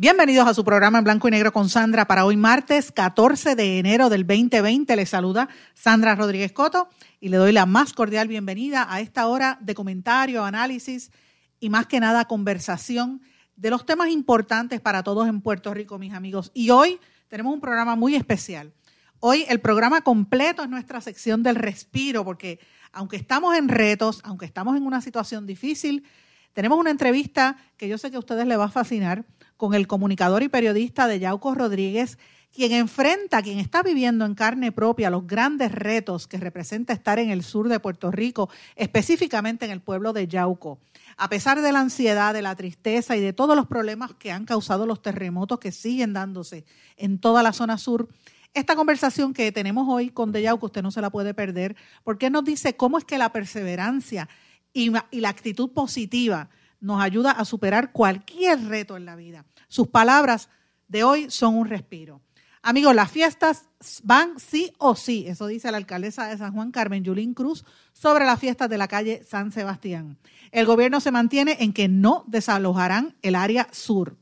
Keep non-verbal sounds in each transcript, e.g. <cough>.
Bienvenidos a su programa en blanco y negro con Sandra para hoy martes 14 de enero del 2020. Les saluda Sandra Rodríguez Coto y le doy la más cordial bienvenida a esta hora de comentario, análisis y más que nada conversación de los temas importantes para todos en Puerto Rico, mis amigos. Y hoy tenemos un programa muy especial. Hoy el programa completo es nuestra sección del respiro porque aunque estamos en retos, aunque estamos en una situación difícil, tenemos una entrevista que yo sé que a ustedes les va a fascinar con el comunicador y periodista de Yauco Rodríguez, quien enfrenta, quien está viviendo en carne propia los grandes retos que representa estar en el sur de Puerto Rico, específicamente en el pueblo de Yauco. A pesar de la ansiedad, de la tristeza y de todos los problemas que han causado los terremotos que siguen dándose en toda la zona sur, esta conversación que tenemos hoy con Deyauco, usted no se la puede perder, porque nos dice cómo es que la perseverancia y, la actitud positiva nos ayuda a superar cualquier reto en la vida. Sus palabras de hoy son un respiro. Amigos, las fiestas van sí o sí, eso dice la alcaldesa de San Juan, Carmen Yulín Cruz, sobre las fiestas de la calle San Sebastián. El gobierno se mantiene en que no desalojarán el área sur.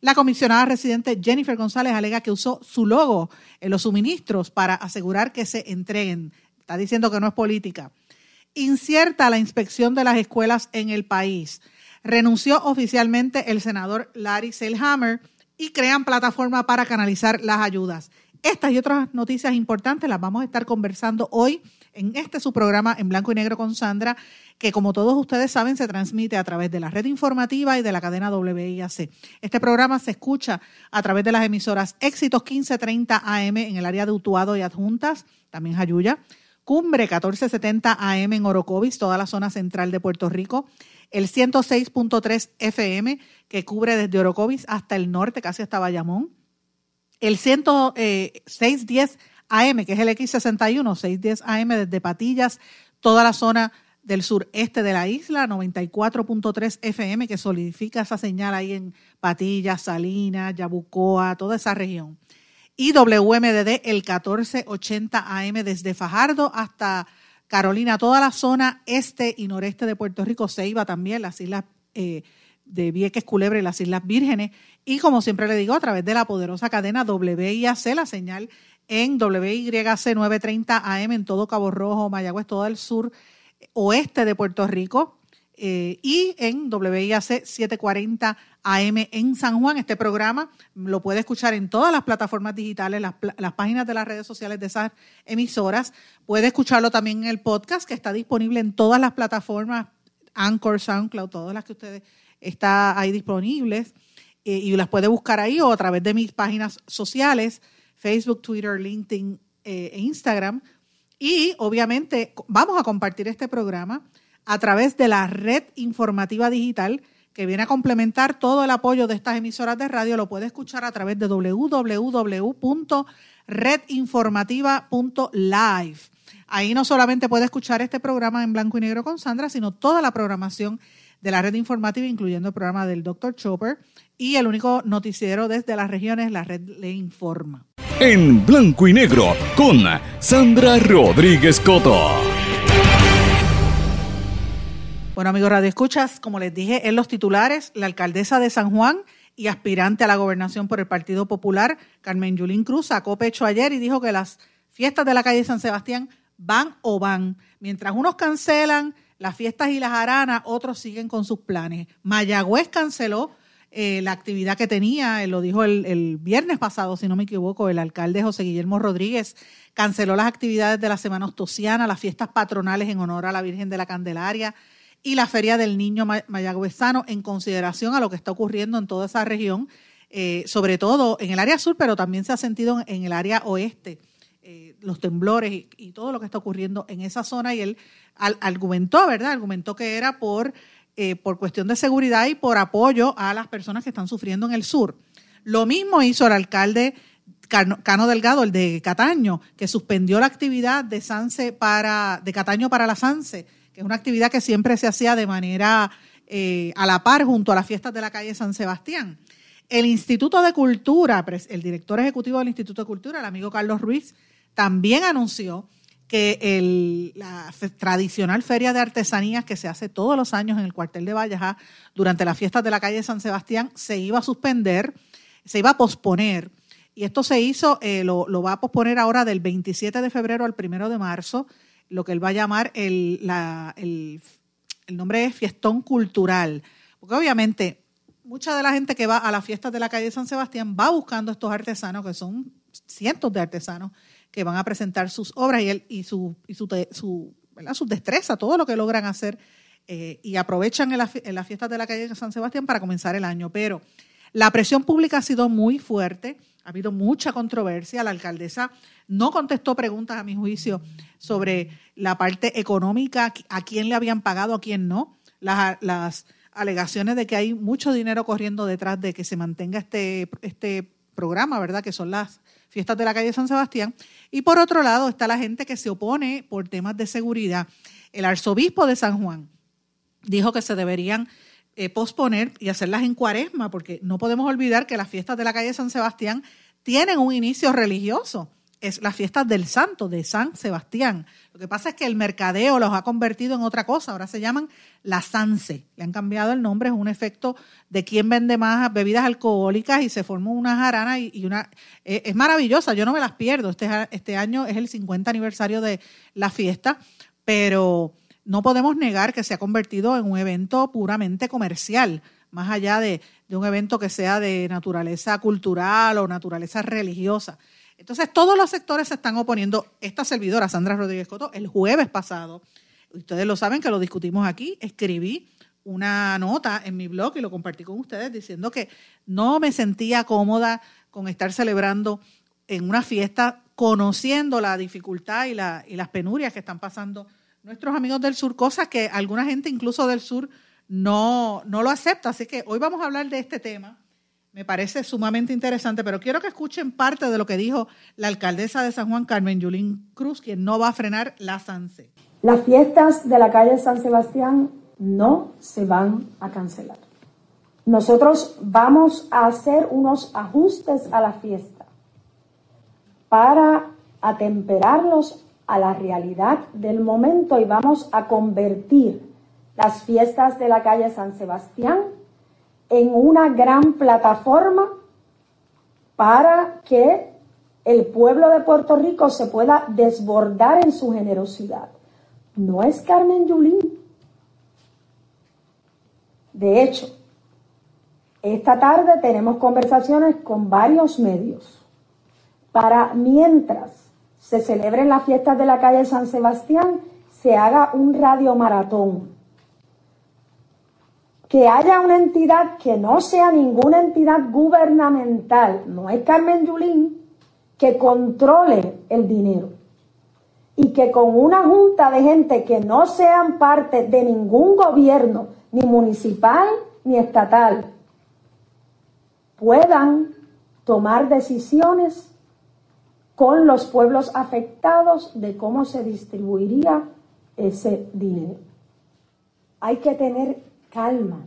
La comisionada residente Jennifer González alega que usó su logo en los suministros para asegurar que se entreguen. Está diciendo que no es política. Incierta la inspección de las escuelas en el país. Renunció oficialmente el senador Larry Selhammer y crean plataforma para canalizar las ayudas. Estas y otras noticias importantes las vamos a estar conversando hoy en este su programa en blanco y negro con Sandra, que como todos ustedes saben se transmite a través de la red informativa y de la cadena WIAC. Este programa se escucha a través de las emisoras Éxitos 1530 AM en el área de Utuado y Adjuntas, también Jayuya, Cumbre 1470 AM en Orocovis, toda la zona central de Puerto Rico, el 106.3 FM que cubre desde Orocovis hasta el norte, casi hasta Bayamón, el 10610 AM, que es el X61, 610 AM desde Patillas, toda la zona del sureste de la isla, 94.3 FM, que solidifica esa señal ahí en Patillas, Salinas, Yabucoa, toda esa región. Y WMDD, el 1480 AM desde Fajardo hasta Carolina, toda la zona este y noreste de Puerto Rico, Ceiba también, las islas eh, de Vieques, Culebre y las Islas Vírgenes. Y como siempre le digo, a través de la poderosa cadena WIAC, la señal en WYC 930 AM en todo Cabo Rojo, Mayagüez, todo el sur oeste de Puerto Rico eh, y en WIAC 740 AM en San Juan. Este programa lo puede escuchar en todas las plataformas digitales, las, páginas de las redes sociales de esas emisoras. Puede escucharlo también en el podcast que está disponible en todas las plataformas, Anchor, SoundCloud, todas las que ustedes están ahí disponibles. Eh, y las puede buscar ahí o a través de mis páginas sociales Facebook, Twitter, LinkedIn eh, e Instagram. Y obviamente vamos a compartir este programa a través de la red informativa digital que viene a complementar todo el apoyo de estas emisoras de radio. Lo puede escuchar a través de www.redinformativa.live. Ahí no solamente puede escuchar este programa en blanco y negro con Sandra, sino toda la programación de la red informativa, incluyendo el programa del Dr. Chopper y el único noticiero desde las regiones, la red le informa en blanco y negro con Sandra Rodríguez Coto. Bueno, amigos Radio Escuchas, como les dije en los titulares, la alcaldesa de San Juan y aspirante a la gobernación por el Partido Popular, Carmen Yulín Cruz, sacó pecho ayer y dijo que las fiestas de la calle San Sebastián van o van. Mientras unos cancelan las fiestas y las aranas, otros siguen con sus planes. Mayagüez canceló eh, la actividad que tenía, lo dijo el, viernes pasado, si no me equivoco, el alcalde José Guillermo Rodríguez canceló las actividades de la Semana Ostosiana, las fiestas patronales en honor a la Virgen de la Candelaria y la Feria del Niño Mayagüezano en consideración a lo que está ocurriendo en toda esa región, eh, sobre todo en el área sur, pero también se ha sentido en el área oeste. eh, los temblores y, todo lo que está ocurriendo en esa zona y él argumentó, ¿verdad? Argumentó que era por, eh, por cuestión de seguridad y por apoyo a las personas que están sufriendo en el sur. Lo mismo hizo el alcalde Cano, Delgado, el de Cataño, que suspendió la actividad de Sanse para, de Cataño para la Sanse, que es una actividad que siempre se hacía de manera eh, a la par junto a las fiestas de la calle San Sebastián. El Instituto de Cultura, el director ejecutivo del Instituto de Cultura, el amigo Carlos Ruiz, también anunció que la tradicional feria de artesanías que se hace todos los años en el cuartel de Valleja durante las fiestas de la calle San Sebastián se iba a suspender, se iba a posponer. Y esto se hizo, eh, lo, va a posponer ahora del 27 de febrero al 1 de marzo, lo que él va a llamar el, el, el nombre es Fiestón Cultural. Porque obviamente mucha de la gente que va a las fiestas de la calle San Sebastián va buscando estos artesanos, que son cientos de artesanos, que van a presentar sus obras y, y, su, y su, su, su, destreza, todo lo que logran hacer eh, y aprovechan en, las fiestas de la calle San Sebastián para comenzar el año. Pero la presión pública ha sido muy fuerte, ha habido mucha controversia. La alcaldesa no contestó preguntas, a mi juicio, sobre la parte económica, a quién le habían pagado, a quién no. Las, alegaciones de que hay mucho dinero corriendo detrás de que se mantenga este, este programa, ¿verdad? Que son las fiestas de la calle San Sebastián. Y por otro lado está la gente que se opone por temas de seguridad. El arzobispo de San Juan dijo que se deberían eh, posponer y hacerlas en cuaresma, porque no podemos olvidar que las fiestas de la calle San Sebastián tienen un inicio religioso. Es la fiesta del santo, de San Sebastián. Lo que pasa es que el mercadeo los ha convertido en otra cosa, ahora se llaman la Sanse, le han cambiado el nombre, es un efecto de quién vende más bebidas alcohólicas y se formó una jarana y, una... Eh, es maravillosa, yo no me las pierdo, este, este año es el 50 aniversario de la fiesta, pero no podemos negar que se ha convertido en un evento puramente comercial, más allá de, un evento que sea de naturaleza cultural o naturaleza religiosa. Entonces, todos los sectores se están oponiendo. Esta servidora, Sandra Rodríguez Coto, el jueves pasado, ustedes lo saben que lo discutimos aquí, escribí una nota en mi blog y lo compartí con ustedes diciendo que no me sentía cómoda con estar celebrando en una fiesta conociendo la dificultad y las penurias que están pasando nuestros amigos del sur, cosas que alguna gente incluso del sur no, no lo acepta. Así que hoy vamos a hablar de este tema me parece sumamente interesante, pero quiero que escuchen parte de lo que dijo la alcaldesa de San Juan, Carmen Yulín Cruz, quien no va a frenar la SANSE. Las fiestas de la calle San Sebastián no se van a cancelar. Nosotros vamos a hacer unos ajustes a la fiesta para atemperarlos a la realidad del momento y vamos a convertir las fiestas de la calle San Sebastián en una gran plataforma para que el pueblo de Puerto Rico se pueda desbordar en su generosidad. No es Carmen Yulín. De hecho, esta tarde tenemos conversaciones con varios medios para mientras se celebren las fiestas de la calle San Sebastián, se haga un radio maratón que haya una entidad que no sea ninguna entidad gubernamental, no es Carmen Yulín, que controle el dinero. Y que con una junta de gente que no sean parte de ningún gobierno, ni municipal ni estatal, puedan tomar decisiones con los pueblos afectados de cómo se distribuiría ese dinero. Hay que tener calma.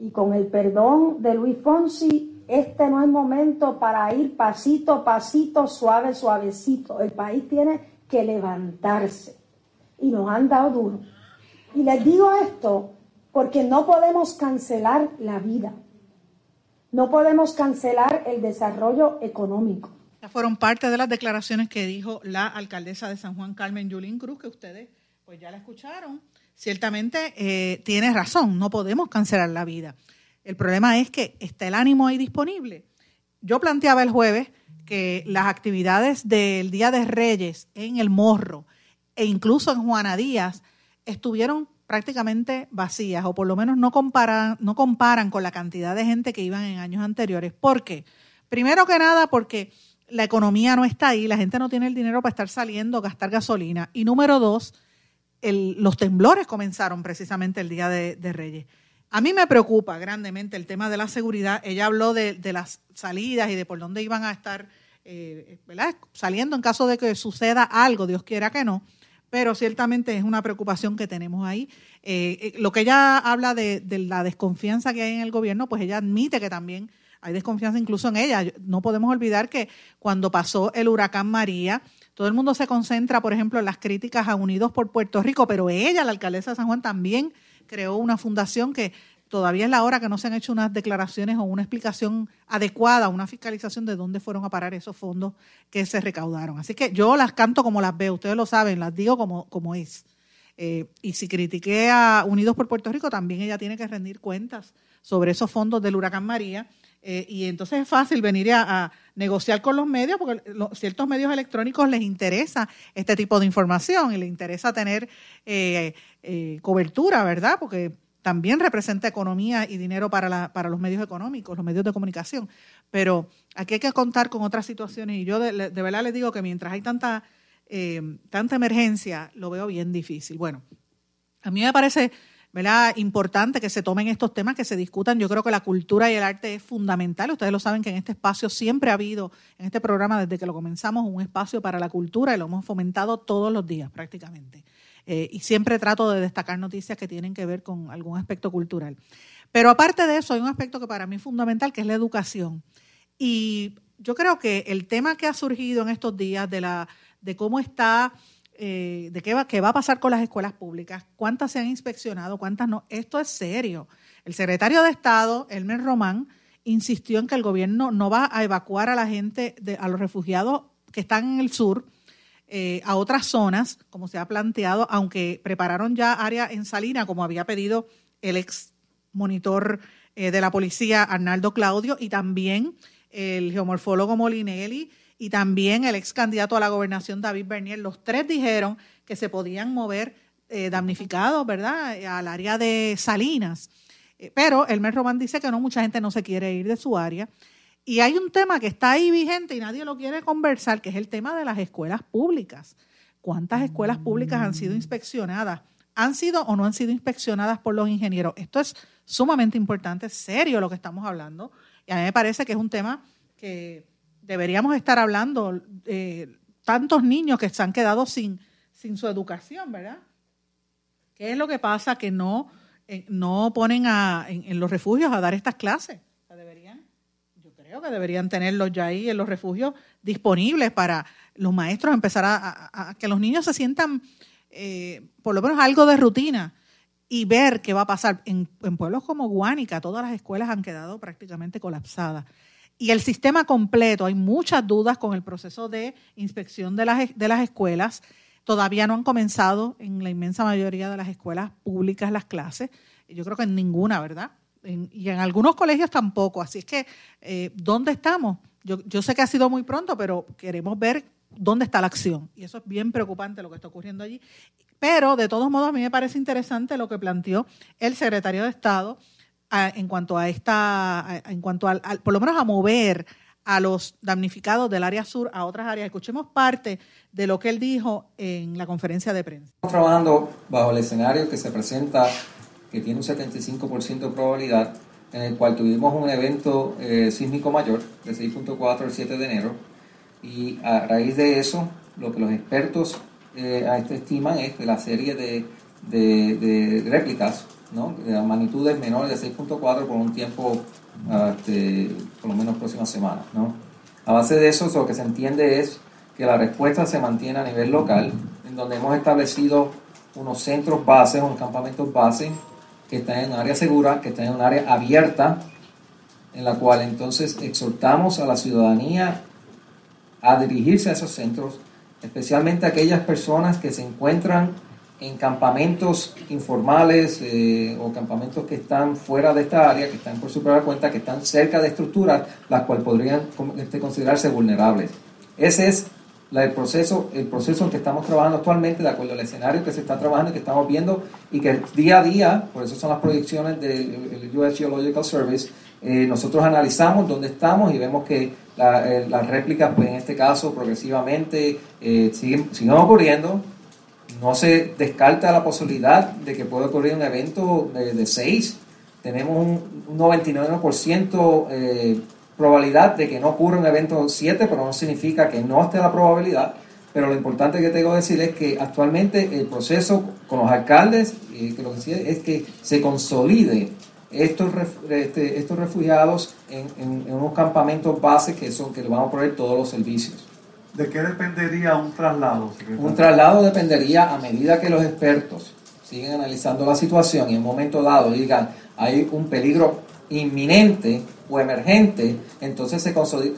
Y con el perdón de Luis Fonsi, este no es momento para ir pasito, pasito, suave, suavecito. El país tiene que levantarse. Y nos han dado duro. Y les digo esto porque no podemos cancelar la vida. No podemos cancelar el desarrollo económico. fueron parte de las declaraciones que dijo la alcaldesa de San Juan, Carmen Yulín Cruz, que ustedes pues ya la escucharon ciertamente eh, tienes razón, no podemos cancelar la vida. El problema es que está el ánimo ahí disponible. Yo planteaba el jueves que las actividades del Día de Reyes en el Morro e incluso en Juana Díaz estuvieron prácticamente vacías o por lo menos no comparan, no comparan con la cantidad de gente que iban en años anteriores. ¿Por qué? Primero que nada porque la economía no está ahí, la gente no tiene el dinero para estar saliendo, gastar gasolina. Y número dos, los temblores comenzaron precisamente el día de, Reyes. A mí me preocupa grandemente el tema de la seguridad. Ella habló de, las salidas y de por dónde iban a estar eh, saliendo en caso de que suceda algo, Dios quiera que no, pero ciertamente es una preocupación que tenemos ahí. Eh, eh, lo que ella habla de, de, la desconfianza que hay en el gobierno, pues ella admite que también hay desconfianza incluso en ella. No podemos olvidar que cuando pasó el huracán María, todo el mundo se concentra, por ejemplo, en las críticas a Unidos por Puerto Rico, pero ella, la alcaldesa de San Juan, también creó una fundación que todavía es la hora que no se han hecho unas declaraciones o una explicación adecuada, una fiscalización de dónde fueron a parar esos fondos que se recaudaron. Así que yo las canto como las veo, ustedes lo saben, las digo como, como es. Eh, y si critiqué a Unidos por Puerto Rico, también ella tiene que rendir cuentas sobre esos fondos del huracán María eh, y entonces es fácil venir a, negociar con los medios, porque ciertos medios electrónicos les interesa este tipo de información y les interesa tener eh, eh, cobertura, ¿verdad? Porque también representa economía y dinero para, para los medios económicos, los medios de comunicación. Pero aquí hay que contar con otras situaciones y yo de, verdad les digo que mientras hay tanta, tanta emergencia, lo veo bien difícil. Bueno, a mí me parece ¿verdad? importante que se tomen estos temas, que se discutan. Yo creo que la cultura y el arte es fundamental. Ustedes lo saben que en este espacio siempre ha habido, en este programa desde que lo comenzamos, un espacio para la cultura y lo hemos fomentado todos los días prácticamente. Eh, y siempre trato de destacar noticias que tienen que ver con algún aspecto cultural. Pero aparte de eso, hay un aspecto que para mí es fundamental, que es la educación. Y yo creo que el tema que ha surgido en estos días de, la, de cómo está eh, de qué va, qué va a pasar con las escuelas públicas, cuántas se han inspeccionado, cuántas no. Esto es serio. El secretario de Estado, Elmer Román, insistió en que el gobierno no va a evacuar a la gente, a los refugiados que están en el sur, eh, a otras zonas, como se ha planteado, aunque prepararon ya área en Salina, como había pedido el ex monitor eh, de la policía, Arnaldo Claudio, y también el geomorfólogo Molinelli y también el ex candidato a la gobernación David Bernier, los tres dijeron que se podían mover eh, damnificados, ¿verdad?, al área de Salinas. Pero Elmer Román dice que no, mucha gente no se quiere ir de su área. Y hay un tema que está ahí vigente y nadie lo quiere conversar, que es el tema de las escuelas públicas. ¿Cuántas escuelas públicas han sido inspeccionadas? ¿Han sido o no han sido inspeccionadas por los ingenieros? Esto es sumamente importante, serio lo que estamos hablando. Y a mí me parece que es un tema que deberíamos estar hablando eh, tantos niños que se han quedado sin, sin su educación, ¿verdad? ¿Qué es lo que pasa que no, eh, no ponen a, en, los refugios a dar estas clases? Creo que deberían tenerlos ya ahí en los refugios disponibles para los maestros empezar a, que los niños se sientan eh, por lo menos algo de rutina y ver qué va a pasar. En, en pueblos como Guánica, todas las escuelas han quedado prácticamente colapsadas y el sistema completo, hay muchas dudas con el proceso de inspección de las, de las escuelas. Todavía no han comenzado en la inmensa mayoría de las escuelas públicas las clases. Yo creo que en ninguna, ¿verdad? Y en algunos colegios tampoco. Así es que, eh, ¿dónde estamos? Yo, yo sé que ha sido muy pronto, pero queremos ver dónde está la acción. Y eso es bien preocupante lo que está ocurriendo allí. Pero, de todos modos, a mí me parece interesante lo que planteó el secretario de Estado en cuanto a esta, en cuanto al, por lo menos a mover a los damnificados del área sur a otras áreas. Escuchemos parte de lo que él dijo en la conferencia de prensa. Estamos trabajando bajo el escenario que se presenta, que tiene un 75% de probabilidad, en el cual tuvimos un evento eh, sísmico mayor de 6.4 el 7 de enero, y a raíz de eso, lo que los expertos eh, estiman es que la serie de, de, de réplicas ¿no? de magnitudes menores de 6.4 por un tiempo, este, por lo menos próximas semanas. ¿no? A base de eso, lo que se entiende es que la respuesta se mantiene a nivel local, en donde hemos establecido unos centros bases, unos campamentos base, que están en un área segura, que están en un área abierta, en la cual entonces exhortamos a la ciudadanía a dirigirse a esos centros, especialmente aquellas personas que se encuentran en campamentos informales eh, o campamentos que están fuera de esta área, que están por su propia cuenta, que están cerca de estructuras, las cuales podrían este, considerarse vulnerables. Ese es el, proceso, el proceso en que estamos trabajando actualmente, de acuerdo al escenario que se está trabajando y que estamos viendo, y que día a día, por eso son las proyecciones del US Geological Service, eh, nosotros analizamos dónde estamos y vemos que eh, las réplicas, pues en este caso, progresivamente eh, siguen, siguen ocurriendo. No se descarta la posibilidad de que pueda ocurrir un evento de 6. Tenemos un, un 99% probabilidad de que no ocurra un evento 7, pero no significa que no esté la probabilidad. Pero lo importante que tengo que decir es que actualmente el proceso con los alcaldes, eh, que lo que es que se consolide estos, este, estos refugiados en, unos campamentos base que son que le vamos a poner todos los servicios. ¿De qué dependería un traslado? Un traslado dependería a medida que los expertos siguen analizando la situación y en un momento dado digan hay un peligro inminente o emergente, entonces se,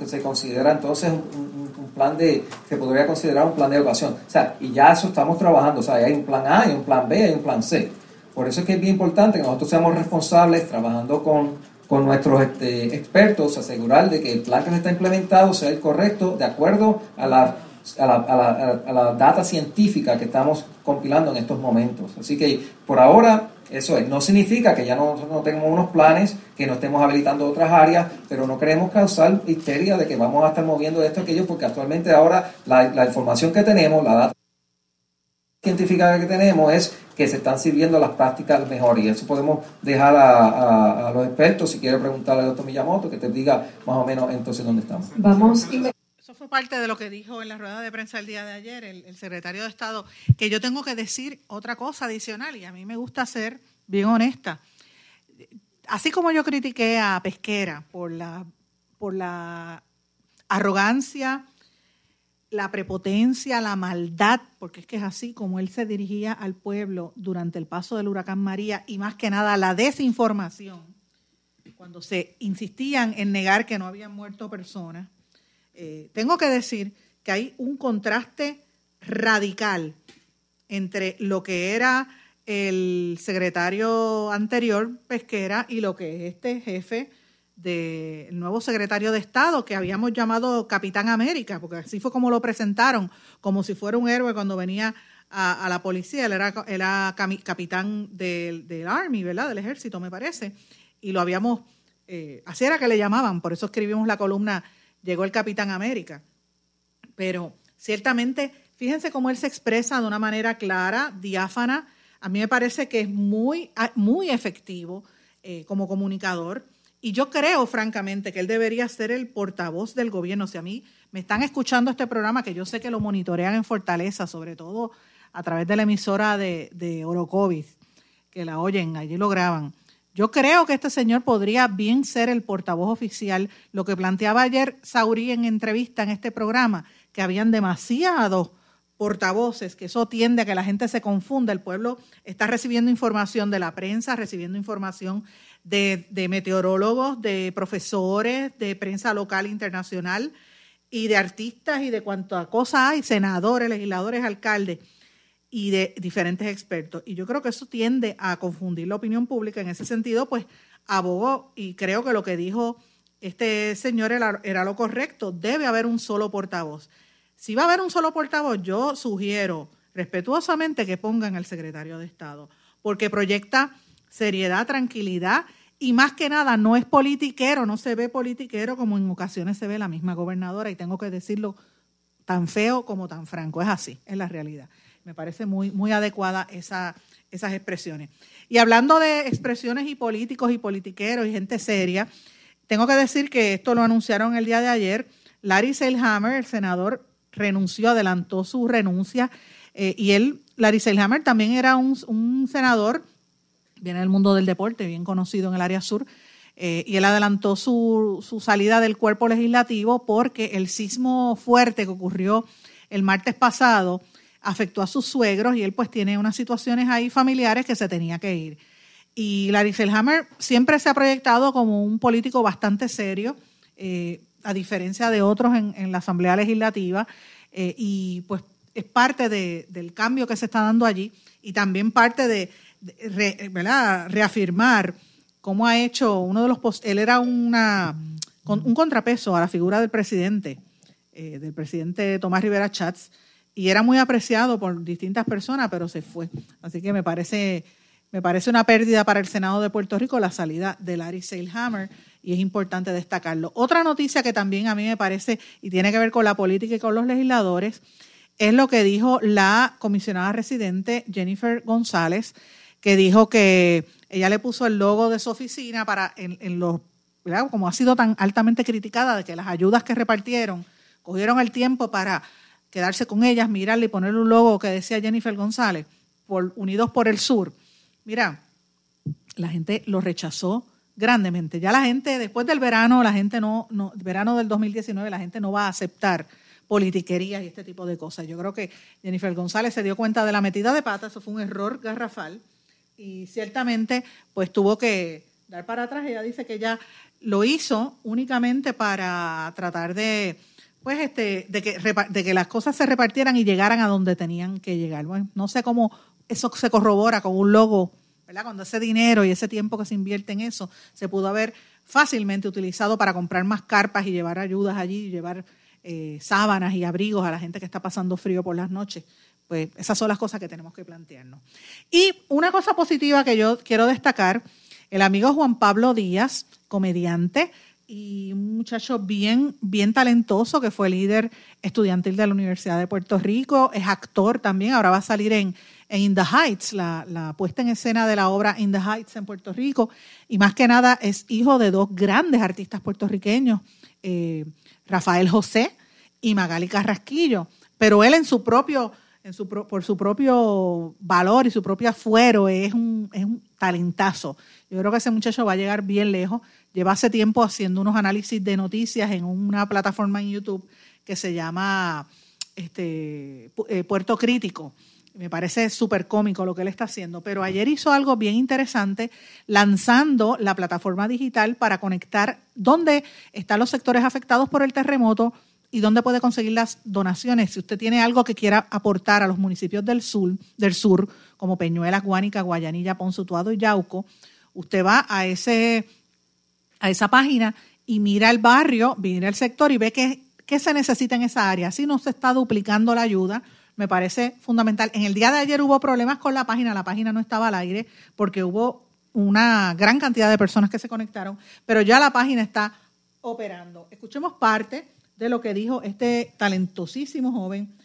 se considera entonces un, plan de, se podría considerar un plan de educación. O sea, y ya eso estamos trabajando, o sea, hay un plan A, hay un plan B, hay un plan C. Por eso es que es bien importante que nosotros seamos responsables trabajando con, con nuestros este, expertos, asegurar de que el plan que se está implementado sea el correcto de acuerdo a la, a la, a la, a la data científica que estamos compilando en estos momentos. Así que por ahora eso es, no significa que ya no, no tengamos unos planes, que no estemos habilitando otras áreas, pero no queremos causar histeria de que vamos a estar moviendo esto aquello, porque actualmente ahora la, información que tenemos, la data científica que tenemos es que se están sirviendo las prácticas mejor. Y eso podemos dejar a, los expertos, si quiere preguntarle al doctor Miyamoto, que te diga más o menos entonces dónde estamos. Vamos eso fue parte de lo que dijo en la rueda de prensa el día de ayer el, secretario de Estado, que yo tengo que decir otra cosa adicional y a mí me gusta ser bien honesta. Así como yo critiqué a Pesquera por la, por la arrogancia, la prepotencia, la maldad, porque es que es así como él se dirigía al pueblo durante el paso del huracán María y más que nada la desinformación, cuando se insistían en negar que no habían muerto personas eh, tengo que decir que hay un contraste radical entre lo que era el secretario anterior Pesquera y lo que es este jefe del nuevo secretario de Estado que habíamos llamado Capitán América, porque así fue como lo presentaron, como si fuera un héroe cuando venía a, la policía, él era, era capitán del, Army, ¿verdad? Del ejército, me parece, y lo habíamos, eh, así era que le llamaban, por eso escribimos la columna llegó el Capitán América. Pero ciertamente, fíjense cómo él se expresa de una manera clara, diáfana. A mí me parece que es muy, ah, muy efectivo eh, como comunicador. Y yo creo, francamente, que él debería ser el portavoz del gobierno. Si a mí me están escuchando este programa, que yo sé que lo monitorean en Fortaleza, sobre todo a través de la emisora de, de Orocovis, que la oyen, allí lo graban. Yo creo que este señor podría bien ser el portavoz oficial. Lo que planteaba ayer Saurí en entrevista en este programa, que habían demasiados portavoces, que eso tiende a que la gente se confunda. El pueblo está recibiendo información de la prensa, recibiendo información de, meteorólogos, de profesores, de prensa local e internacional y de artistas y de cuanto cosa hay, senadores, legisladores, alcaldes y de diferentes expertos. Y yo creo que eso tiende a confundir la opinión pública. En ese sentido, pues abogó y creo que lo que dijo este señor era, lo correcto. Debe haber un solo portavoz. Si va a haber un solo portavoz, yo sugiero respetuosamente que pongan al secretario de Estado, porque proyecta seriedad, tranquilidad y más que nada no es politiquero, no se ve politiquero como en ocasiones se ve la misma gobernadora y tengo que decirlo tan feo como tan franco. Es así, es la realidad. Me parece muy, muy adecuada esa, esas expresiones. Y hablando de expresiones y políticos y politiqueros y gente seria, tengo que decir que esto lo anunciaron el día de ayer. Larry Seilhammer, el senador, renunció, adelantó su renuncia. Eh, y él, Larry Seilhammer, también era un, senador, viene del mundo del deporte, bien conocido en el área sur, eh, y él adelantó su, su, salida del cuerpo legislativo porque el sismo fuerte que ocurrió el martes pasado afectó a sus suegros y él pues tiene unas situaciones ahí familiares que se tenía que ir. Y Larry Selhammer siempre se ha proyectado como un político bastante serio, eh, a diferencia de otros en, la Asamblea Legislativa, eh, y pues es parte del cambio que se está dando allí y también parte de, reafirmar cómo ha hecho uno de los... Él era una, un contrapeso a la figura del presidente, eh, del presidente Tomás Rivera Chats, y era muy apreciado por distintas personas, pero se fue. Así que me parece, me parece una pérdida para el Senado de Puerto Rico la salida de Larry Seilhammer y es importante destacarlo. Otra noticia que también a mí me parece y tiene que ver con la política y con los legisladores es lo que dijo la comisionada residente Jennifer González, que dijo que ella le puso el logo de su oficina para en, los, como ha sido tan altamente criticada de que las ayudas que repartieron, cogieron el tiempo para quedarse con ellas, mirarle y ponerle un logo que decía Jennifer González, por, Unidos por el Sur. Mira, la gente lo rechazó grandemente. Ya la gente, después del verano, la gente no, no, verano del 2019, la gente no va a aceptar politiquerías y este tipo de cosas. Yo creo que Jennifer González se dio cuenta de la metida de pata, eso fue un error garrafal y ciertamente pues tuvo que dar para atrás. Ella dice que ella lo hizo únicamente para tratar de pues este de que de que las cosas se repartieran y llegaran a donde tenían que llegar. Bueno, no sé cómo eso se corrobora con un logo, ¿verdad? Cuando ese dinero y ese tiempo que se invierte en eso se pudo haber fácilmente utilizado para comprar más carpas y llevar ayudas allí, llevar eh, sábanas y abrigos a la gente que está pasando frío por las noches. Pues esas son las cosas que tenemos que plantearnos. Y una cosa positiva que yo quiero destacar, el amigo Juan Pablo Díaz, comediante y un muchacho bien, bien talentoso que fue líder estudiantil de la Universidad de Puerto Rico, es actor también, ahora va a salir en, In the Heights, la, puesta en escena de la obra In the Heights en Puerto Rico, y más que nada es hijo de dos grandes artistas puertorriqueños, eh, Rafael José y Magali Carrasquillo, pero él en su propio por su propio valor y su propio afuero, es un, es un talentazo. Yo creo que ese muchacho va a llegar bien lejos. Lleva hace tiempo haciendo unos análisis de noticias en una plataforma en YouTube que se llama este, eh, Puerto Crítico. Me parece súper cómico lo que él está haciendo, pero ayer hizo algo bien interesante lanzando la plataforma digital para conectar dónde están los sectores afectados por el terremoto, y dónde puede conseguir las donaciones. Si usted tiene algo que quiera aportar a los municipios del sur, del sur como Peñuelas, Guánica, Guayanilla, Ponzutuado y Yauco, usted va a, ese, a esa página y mira el barrio, mira el sector y ve qué, qué se necesita en esa área. Así no se está duplicando la ayuda. Me parece fundamental. En el día de ayer hubo problemas con la página, la página no estaba al aire porque hubo una gran cantidad de personas que se conectaron, pero ya la página está operando. Escuchemos parte de lo que dijo este talentosísimo joven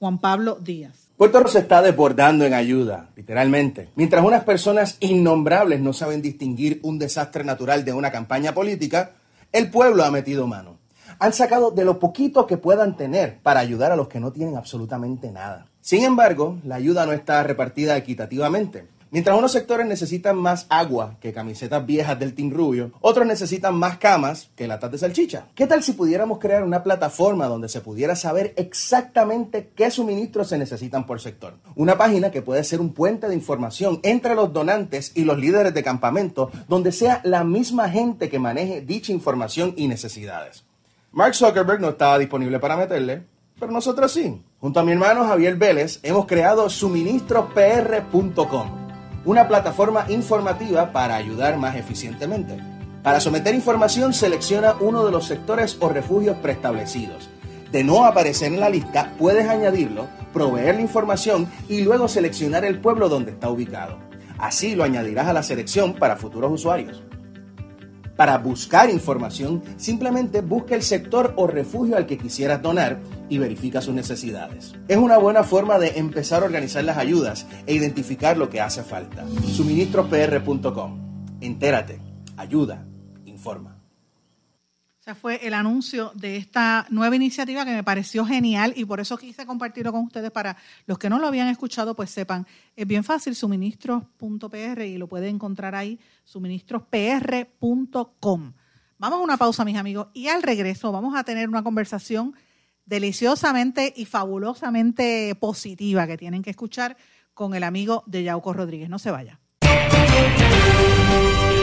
Juan Pablo Díaz. Puerto Rico se está desbordando en ayuda, literalmente. Mientras unas personas innombrables no saben distinguir un desastre natural de una campaña política, el pueblo ha metido mano. Han sacado de lo poquito que puedan tener para ayudar a los que no tienen absolutamente nada. Sin embargo, la ayuda no está repartida equitativamente. Mientras unos sectores necesitan más agua que camisetas viejas del Team Rubio, otros necesitan más camas que latas de salchicha. ¿Qué tal si pudiéramos crear una plataforma donde se pudiera saber exactamente qué suministros se necesitan por sector? Una página que puede ser un puente de información entre los donantes y los líderes de campamento, donde sea la misma gente que maneje dicha información y necesidades. Mark Zuckerberg no estaba disponible para meterle, pero nosotros sí. Junto a mi hermano Javier Vélez hemos creado suministropr.com una plataforma informativa para ayudar más eficientemente. Para someter información selecciona uno de los sectores o refugios preestablecidos. De no aparecer en la lista, puedes añadirlo, proveer la información y luego seleccionar el pueblo donde está ubicado. Así lo añadirás a la selección para futuros usuarios. Para buscar información, simplemente busca el sector o refugio al que quisieras donar y verifica sus necesidades. Es una buena forma de empezar a organizar las ayudas e identificar lo que hace falta. Suministropr.com. Entérate, ayuda, informa fue el anuncio de esta nueva iniciativa que me pareció genial y por eso quise compartirlo con ustedes para los que no lo habían escuchado, pues sepan, es bien fácil, suministros.pr y lo pueden encontrar ahí, suministrospr.com. Vamos a una pausa, mis amigos, y al regreso vamos a tener una conversación deliciosamente y fabulosamente positiva que tienen que escuchar con el amigo de Yauco Rodríguez. No se vaya.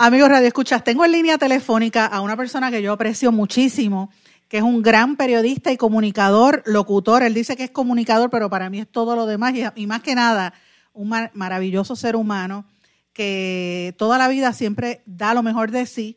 Amigos Radio Escuchas, tengo en línea telefónica a una persona que yo aprecio muchísimo, que es un gran periodista y comunicador, locutor. Él dice que es comunicador, pero para mí es todo lo demás y, más que nada, un maravilloso ser humano que toda la vida siempre da lo mejor de sí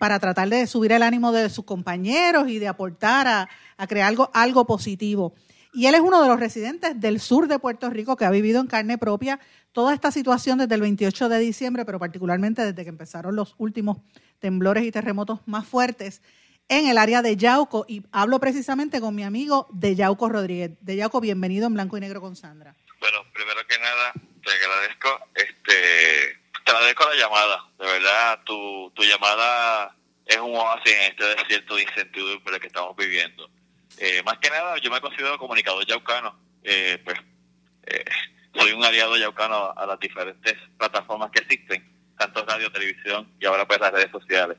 para tratar de subir el ánimo de sus compañeros y de aportar a, crear algo, algo positivo. Y él es uno de los residentes del sur de Puerto Rico que ha vivido en carne propia toda esta situación desde el 28 de diciembre, pero particularmente desde que empezaron los últimos temblores y terremotos más fuertes en el área de Yauco. Y hablo precisamente con mi amigo de Yauco Rodríguez. De Yauco, bienvenido en Blanco y Negro con Sandra. Bueno, primero que nada, te agradezco, este, te agradezco la llamada. De verdad, tu, tu llamada es un oasis en este desierto de incertidumbre que estamos viviendo. Eh, más que nada, yo me considero comunicador yaucano. Eh, pues eh, soy un aliado yaucano a las diferentes plataformas que existen, tanto radio, televisión y ahora pues las redes sociales.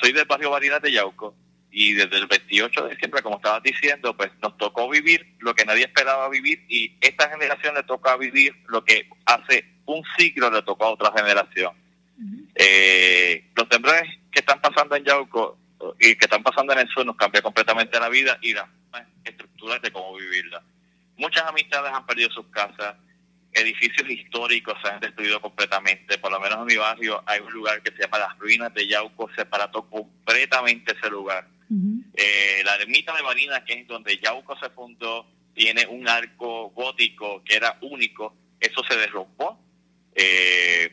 soy del barrio Barinas de Yauco y desde el 28 de diciembre, como estabas diciendo, pues nos tocó vivir lo que nadie esperaba vivir y esta generación le toca vivir lo que hace un siglo le tocó a otra generación. los temblores que están pasando en Yauco y que están pasando en el sur nos cambia completamente la vida y las estructuras de cómo vivirla. Muchas amistades han perdido sus casas, edificios históricos se han destruido completamente, por lo menos en mi barrio hay un lugar que se llama Las Ruinas de Yauco, separado completamente ese lugar. Eh, la ermita de Marina, que es donde Yauco se fundó, tiene un arco gótico que era único, eso se derrumbó. Eh,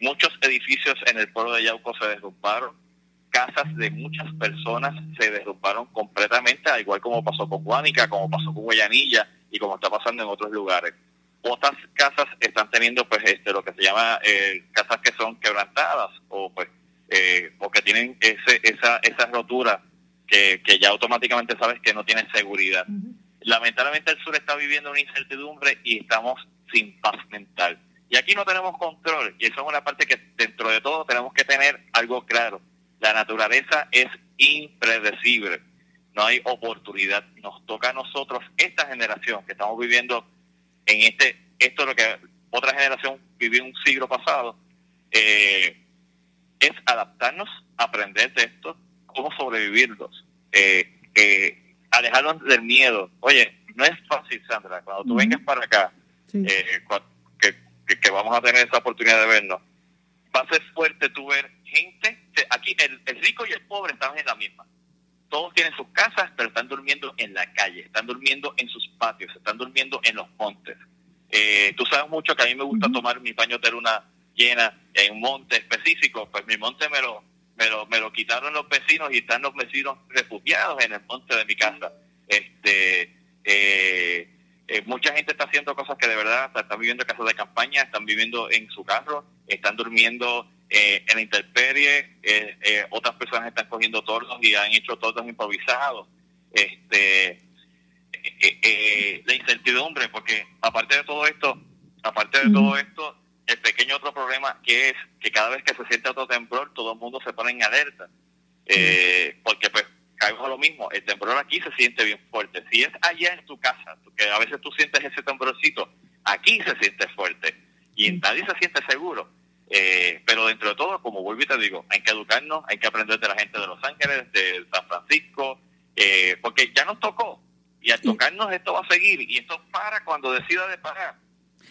muchos edificios en el pueblo de Yauco se derrumbaron casas de muchas personas se derrumbaron completamente, al igual como pasó con Guánica, como pasó con Guayanilla y como está pasando en otros lugares. Otras casas están teniendo pues este lo que se llama eh, casas que son quebrantadas o pues eh, o que tienen ese, esa, esa rotura que, que ya automáticamente sabes que no tienen seguridad. Lamentablemente el sur está viviendo una incertidumbre y estamos sin paz mental. Y aquí no tenemos control, y eso es una parte que dentro de todo tenemos que tener algo claro la naturaleza es impredecible, no hay oportunidad. Nos toca a nosotros, esta generación que estamos viviendo en este, esto es lo que otra generación vivió un siglo pasado, eh, es adaptarnos, aprender de esto, cómo sobrevivirlos, eh, eh, alejarnos del miedo. Oye, no es fácil, Sandra, cuando tú vengas para acá, que, que, vamos a tener esa oportunidad de vernos, va a ser fuerte tú ver gente, aquí el, rico y el pobre están en la misma. Todos tienen sus casas, pero están durmiendo en la calle, están durmiendo en sus patios, están durmiendo en los montes. Eh, tú sabes mucho que a mí me gusta tomar mi baño de luna llena en un monte específico, pues mi monte me lo, me lo, me lo quitaron los vecinos y están los vecinos refugiados en el monte de mi casa. Este, eh, eh, mucha gente está haciendo cosas que de verdad están viviendo en casas de campaña, están viviendo en su carro, están durmiendo eh, en la intemperie, eh, eh, otras personas están cogiendo tornos y han hecho tornos improvisados. Este, la incertidumbre, porque aparte de todo esto, aparte de todo esto, el pequeño otro problema que es que cada vez que se siente otro temblor, todo el mundo se pone en alerta. porque pues caemos a lo mismo, el temblor aquí se siente bien fuerte. Si es allá en tu casa, que a veces tú sientes ese temblorcito, aquí se siente fuerte y nadie se siente seguro. Eh, pero dentro de todo, como vuelvo y te digo, hay que educarnos, hay que aprender de la gente de Los Ángeles, de San Francisco, eh, porque ya nos tocó. Y al tocarnos esto va a seguir y esto para cuando decida de parar.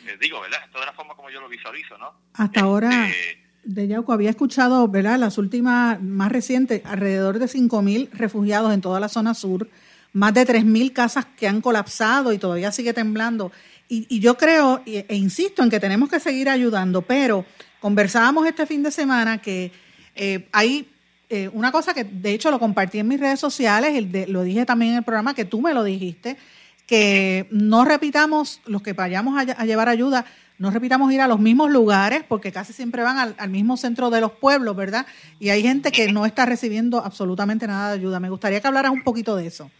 Les digo, ¿verdad? Esto de la forma como yo lo visualizo, ¿no? Hasta ahora, este, de Yauco, había escuchado, ¿verdad? Las últimas, más recientes, alrededor de 5.000 refugiados en toda la zona sur, más de 3.000 casas que han colapsado y todavía sigue temblando. Y, y yo creo, e, e insisto en que tenemos que seguir ayudando, pero Conversábamos este fin de semana que eh, hay eh, una cosa que de hecho lo compartí en mis redes sociales, lo dije también en el programa que tú me lo dijiste, que no repitamos, los que vayamos a, llevar ayuda, no repitamos ir a los mismos lugares porque casi siempre van al, mismo centro de los pueblos, ¿verdad? Y hay gente que no está recibiendo absolutamente nada de ayuda. Me gustaría que hablaras un poquito de eso.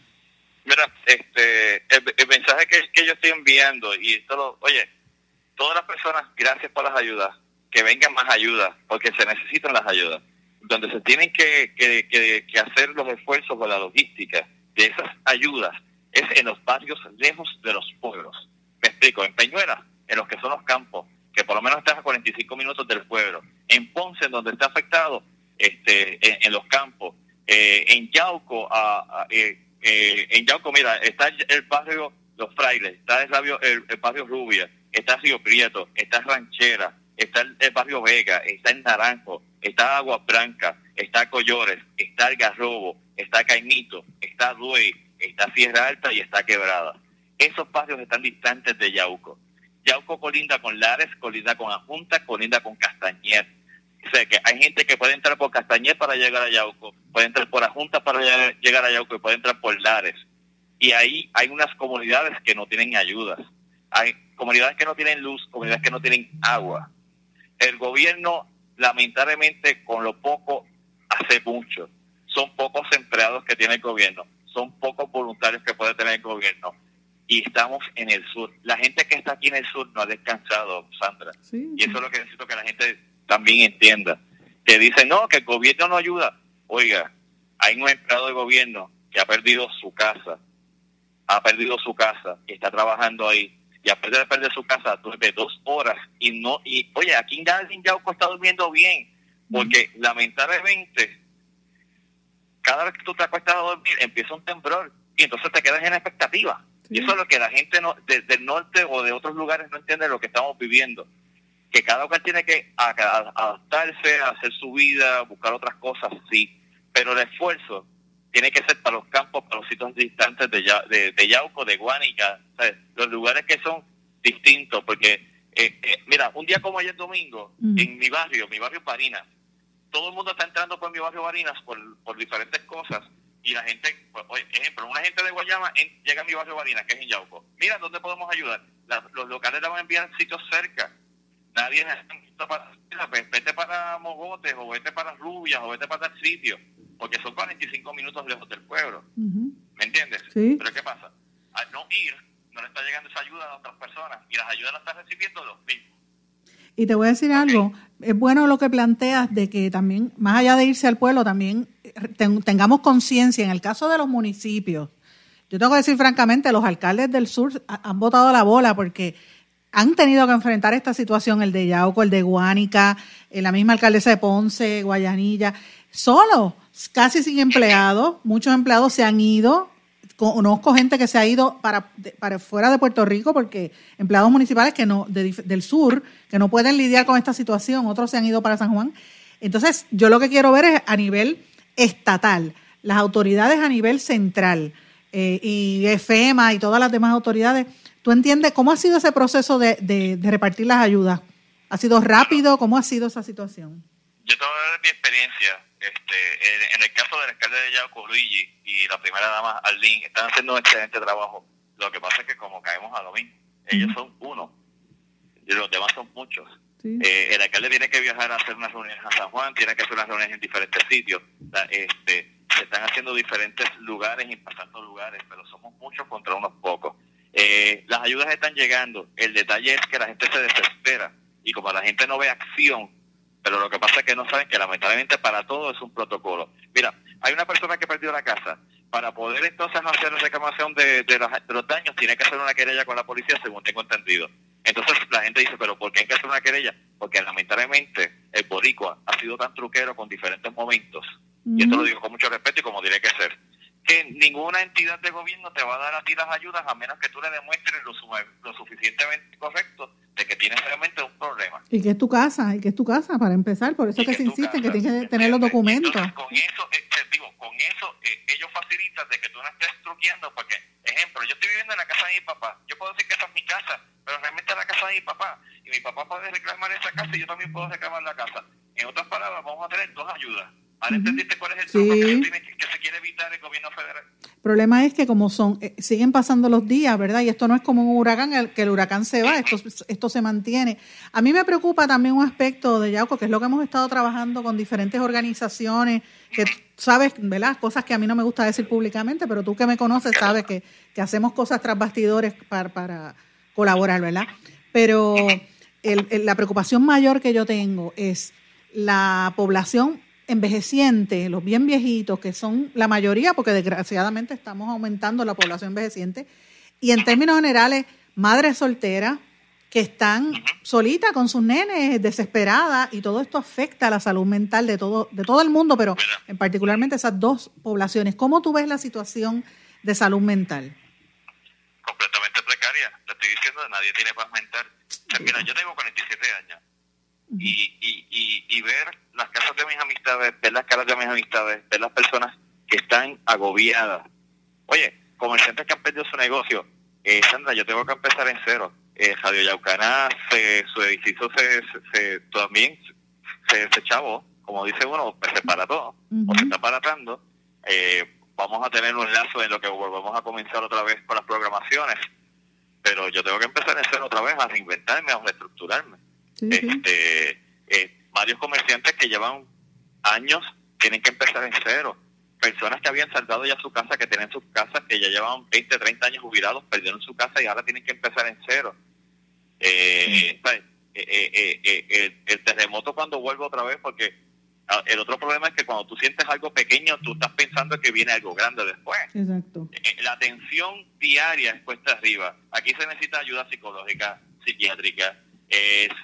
Mira, este, el, mensaje que, que, yo estoy enviando y esto lo, oye, todas las personas, gracias por las ayudas que vengan más ayudas, porque se necesitan las ayudas. Donde se tienen que, que, hacer los esfuerzos de la logística de esas ayudas es en los barrios lejos de los pueblos. Me explico, en Peñuelas, en los que son los campos, que por lo menos estás a 45 minutos del pueblo. En Ponce, donde está afectado, este, en, los campos. Eh, en Yauco, eh, eh, en Yauco, mira, está el barrio Los Frailes, está el, barrio, el, barrio Rubia, está Río Prieto, está Ranchera, está el, barrio Vega, está el Naranjo, está Agua Branca, está Collores, está el Garrobo, está Caimito, está Duey, está Sierra Alta y está Quebrada. Esos barrios están distantes de Yauco. Yauco colinda con Lares, colinda con Ajunta, colinda con Castañer. O sea que hay gente que puede entrar por Castañer para llegar a Yauco, puede entrar por Ajunta para llegar a Yauco y puede entrar por Lares. Y ahí hay unas comunidades que no tienen ayudas. Hay comunidades que no tienen luz, comunidades que no tienen agua. El gobierno, lamentablemente, con lo poco, hace mucho. Son pocos empleados que tiene el gobierno, son pocos voluntarios que puede tener el gobierno y estamos en el sur. La gente que está aquí en el sur no ha descansado, Sandra. Y eso es lo que necesito que la gente también entienda. Que dicen, no, que el gobierno no ayuda. Oiga, hay un empleado de gobierno que ha perdido su casa, ha perdido su casa y está trabajando ahí. Y a pesar de perder su casa durante dos horas y no, y oye, aquí en Gardin Yauco está durmiendo bien, porque lamentablemente cada vez que tú te acuestas a dormir empieza un temblor y entonces te quedas en expectativa. Y eso es lo que la gente no, desde el norte o de otros lugares no entiende lo que estamos viviendo. Que cada cual tiene que adaptarse, hacer su vida, buscar otras cosas, sí. Pero el esfuerzo tiene que ser para los campos, para los sitios distantes de, de, de Yauco, de Guánica, los lugares que son distintos. Porque, eh, eh, mira, un día como ayer domingo, en mi barrio, mi barrio Barinas, todo el mundo está entrando por mi barrio Barinas por, por diferentes cosas y la gente, pues, ejemplo, una gente de Guayama llega a mi barrio Barinas, que es en Yauco. Mira, ¿dónde podemos ayudar? los locales le van a enviar sitios cerca. Nadie necesita para, vete para Mogotes, o vete para Rubias, o vete para tal sitio, porque son 45 minutos lejos del pueblo. ¿Me entiendes? Pero ¿qué pasa? Al no ir, no le está llegando esa ayuda a otras personas, y las ayudas las están recibiendo los mismos. Y te voy a decir algo, es bueno lo que planteas de que también, más allá de irse al pueblo, también tengamos conciencia en el caso de los municipios. Yo tengo que decir francamente, los alcaldes del sur han botado la bola porque han tenido que enfrentar esta situación, el de Yauco, el de Guánica, eh, la misma alcaldesa de Ponce, Guayanilla, solo, casi sin empleados, muchos empleados se han ido, conozco gente que se ha ido para, para fuera de Puerto Rico porque empleados municipales que no del sur que no pueden lidiar con esta situación, otros se han ido para San Juan. Entonces, yo lo que quiero ver es a nivel estatal, las autoridades a nivel central eh, y FEMA y todas las demás autoridades, ¿tú entiendes cómo ha sido ese proceso de, de, repartir las ayudas? ¿Ha sido rápido? ¿Cómo ha sido esa situación? Yo te mi experiencia. Este, en, el caso del alcalde de Yauco, Luigi, y la primera dama, Arlene, están haciendo un excelente trabajo. Lo que pasa es que como caemos a lo mismo, ellos son uno, y los demás son muchos. Eh, el alcalde tiene que viajar a hacer unas reuniones a San Juan, tiene que hacer unas reuniones en diferentes sitios. este, se están haciendo diferentes lugares, impactando lugares, pero somos muchos contra unos pocos. Eh, las ayudas están llegando. El detalle es que la gente se desespera y como la gente no ve acción, pero lo que pasa es que no saben que lamentablemente para todo es un protocolo. Mira, hay una persona que perdió la casa. Para poder entonces hacer reclamación de, de, los, de los daños, tiene que hacer una querella con la policía, según tengo entendido. Entonces la gente dice, pero ¿por qué hay que hacer una querella? Porque lamentablemente el boricua ha sido tan truquero con diferentes momentos, y esto lo digo con mucho respeto y como tiene que ser, que ninguna entidad de gobierno te va a dar a ti las ayudas a menos que tú le demuestres lo, lo suficientemente correcto de que tienes realmente un problema. Y que es tu casa, y que es tu casa para empezar, por eso que, se insiste que tienes que tener los documentos. con eso, eh, digo, con eso eh, ellos facilitan de que tú no estés truqueando, porque, ejemplo, yo estoy viviendo en la casa de mi papá, yo puedo decir que esa es mi casa, pero realmente es la casa de mi papá, y mi papá puede reclamar esa casa y yo también puedo reclamar la casa. En otras palabras, vamos a tener dos ayudas ¿Ahora entendiste cuál es el truco que, se quiere evitar el gobierno federal? El problema es que como son, eh, siguen pasando los días, ¿verdad? Y esto no es como un huracán, el, que el huracán se va, esto, esto se mantiene. A mí me preocupa también un aspecto de Yauco, que es lo que hemos estado trabajando con diferentes organizaciones, que sabes, ¿verdad? Cosas que a mí no me gusta decir públicamente, pero tú que me conoces sabes que, que hacemos cosas tras bastidores para, para colaborar, ¿verdad? Pero la preocupación mayor que yo tengo es la población envejecientes, los bien viejitos, que son la mayoría, porque desgraciadamente estamos aumentando la población envejeciente, y en términos generales, madres solteras, que están solitas con sus nenes, desesperadas, y todo esto afecta a la salud mental de todo, de todo el mundo, pero en particularmente esas dos poblaciones. ¿Cómo tú ves la situación de salud mental? Completamente precaria. Te estoy diciendo, nadie tiene paz mental. mira, yo tengo 47 años. Y, y, y, y ver las casas de mis amistades, ver las caras de mis amistades, ver las personas que están agobiadas. Oye, comerciantes que han perdido su negocio. Eh, Sandra, yo tengo que empezar en cero eh, Radio Yaucaná, su edificio se, se, también se, se chavó, como dice uno, se para todo, o se está paratando. Eh, vamos a tener un lazo en lo que volvemos a comenzar otra vez con las programaciones, pero yo tengo que empezar a hacer otra vez, a reinventarme, a reestructurarme. este, eh, varios comerciantes que llevan años tienen que empezar en cero. Personas que habían saldado ya su casa, que tienen sus casas, que ya llevaban 20, 30 años jubilados, perdieron su casa y ahora tienen que empezar en cero. Eh, eh, eh, el, terremoto cuando vuelve otra vez, porque ah, el otro problema es que cuando tú sientes algo pequeño, tú estás pensando que viene algo grande después. Exacto. La atención diaria es cuesta arriba. Aquí se necesita ayuda psicológica, psiquiátrica,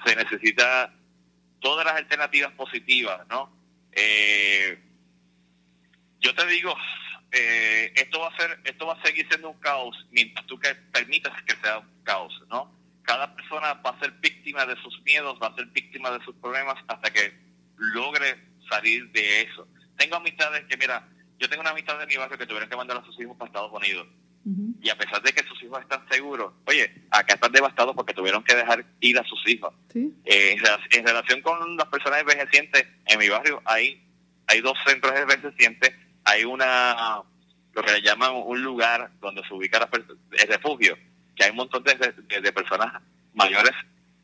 se necesita todas las alternativas positivas, ¿no? yo te digo, esto va a ser, esto va a seguir siendo un caos mientras tú que permitas que sea un caos, ¿no? cada persona va a ser víctima de sus miedos, va a ser víctima de sus problemas hasta que logre salir de eso. Tengo amistades que, mira, yo tengo una amistad de mi barrio que tuvieron que mandar a sus hijos para Estados Unidos. Y a pesar de que sus hijos están seguros, oye, acá están devastados porque tuvieron que dejar ir a sus hijos. Eh, en, relación con las personas envejecientes, en mi barrio hay, hay dos centros envejecientes, hay una, lo que le llaman un lugar donde se ubica el refugio que hay un montón de, de, personas mayores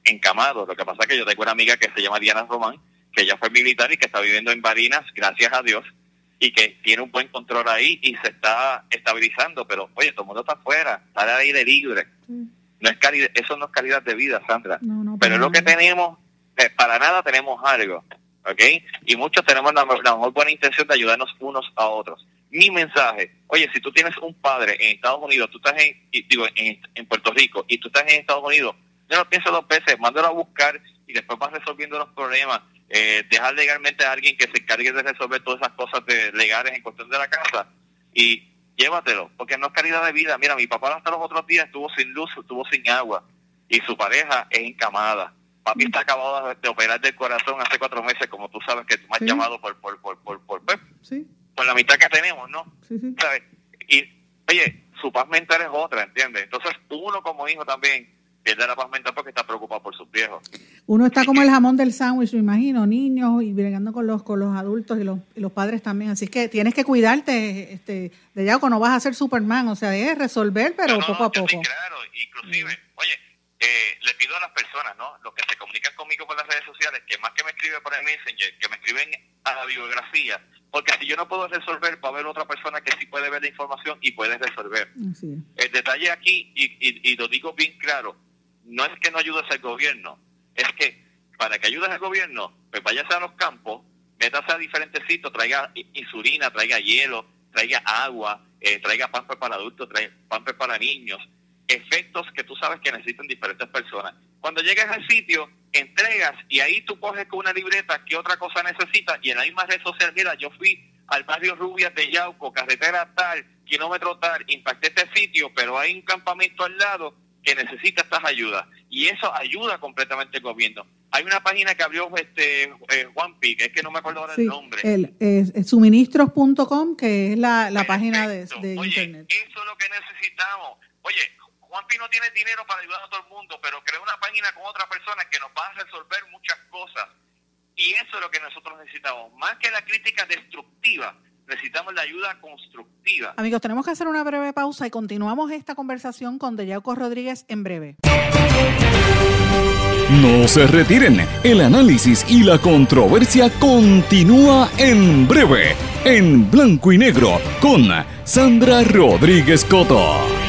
encamados. Lo que pasa es que yo tengo una amiga que se llama Diana Román, que ya fue militar y que está viviendo en Barinas, gracias a Dios, y que tiene un buen control ahí y se está estabilizando. Pero, oye, todo el mundo está afuera, está al aire libre. No es calidad, eso no es calidad de vida, Sandra. Pero es lo que tenemos, eh, para nada tenemos algo. ¿Ok? Y muchos tenemos la, la mejor buena intención de ayudarnos unos a otros mi mensaje, oye, si tú tienes un padre en Estados Unidos, tú estás en, digo, en, Puerto Rico y tú estás en Estados Unidos, no lo pienses dos veces, mándalo a buscar y después vas resolviendo los problemas. Eh, dejar legalmente a alguien que se encargue de resolver todas esas cosas de legales en cuestión de la casa y llévatelo, porque no es calidad de vida. Mira, mi papá hasta los otros días estuvo sin luz, estuvo sin agua y su pareja es encamada. Papi está acabado de operar del corazón hace cuatro meses, como tú sabes que tú me has llamado por, por, por, por, por, sí con la mitad que tenemos, ¿no? ¿Sabes? Y, oye, su paz mental es otra, ¿entiendes? Entonces, uno como hijo también pierde la paz mental porque está preocupado por sus viejos. Uno está como el jamón del sándwich, me imagino, niños y bregando con los con los adultos y los, los padres también. Así que tienes que cuidarte este de ya cuando vas a ser Superman, o sea, es resolver, pero poco a poco. claro, inclusive, oye, eh, le pido a las personas, ¿no? Los que se comunican conmigo por las redes sociales, que más que me escriben por el Messenger, que me escriben a la biografía, porque si yo no puedo resolver, va a haber otra persona que sí puede ver la información y puede resolver. El detalle aquí, y, y, lo digo bien claro, no es que no ayudes al gobierno, es que para que ayudes al gobierno, pues váyase a los campos, métase a diferentes sitios, traiga insulina, traiga hielo, traiga agua, eh, traiga pamper para adultos, traiga pamper para niños, efectos que tú sabes que necesitan diferentes personas. Cuando llegues al sitio, entregas y ahí tú coges con una libreta qué otra cosa necesitas y en la misma red social, mira, yo fui al barrio Rubias de Yauco, carretera tal, kilómetro tal, impacté este sitio, pero hay un campamento al lado que necesita estas ayudas. Y eso ayuda completamente al gobierno. Hay una página que abrió este eh, Juan Pic, es que no me acuerdo ahora el nombre. El, suministros.com, que es la, la página de, de internet. Eso es lo que necesitamos. Oye, Juanpi no tiene dinero para ayudar a todo el mundo, pero creó una página con otra persona que nos va a resolver muchas cosas. Y eso es lo que nosotros necesitamos. Más que la crítica destructiva, necesitamos la ayuda constructiva. Amigos, tenemos que hacer una breve pausa y continuamos esta conversación con Deyauco Rodríguez en breve. No se retiren, el análisis y la controversia continúa en breve, en blanco y negro, con Sandra Rodríguez Coto.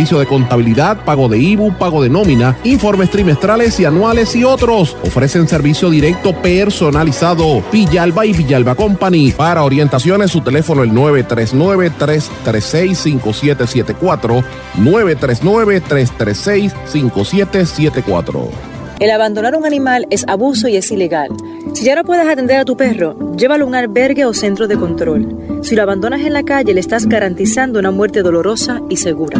de contabilidad, pago de IBU, pago de nómina, informes trimestrales y anuales y otros. Ofrecen servicio directo personalizado. Villalba y Villalba Company. Para orientaciones, su teléfono el 939-336-5774. 939-336-5774. El abandonar un animal es abuso y es ilegal. Si ya no puedes atender a tu perro, llévalo a un albergue o centro de control. Si lo abandonas en la calle, le estás garantizando una muerte dolorosa y segura.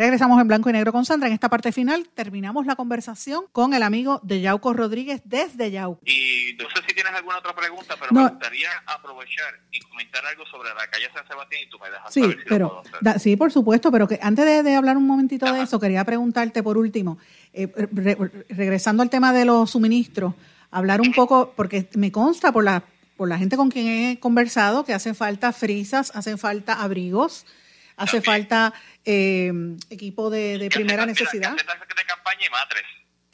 Regresamos en blanco y negro con Sandra. En esta parte final terminamos la conversación con el amigo de Yauco Rodríguez desde Yauco. Y no sé si tienes alguna otra pregunta, pero me gustaría aprovechar y comentar algo sobre la calle San Sebastián y tú me dejas sí, saber si pero, sí, por supuesto, pero que antes de, de hablar un momentito de eso, quería preguntarte por último, eh, re, regresando al tema de los suministros, hablar un poco, porque me consta por la, por la gente con quien he conversado que hacen falta frisas, hacen falta abrigos, hace falta eh, equipo de, de primera necesidad. Casetas de campaña y matres.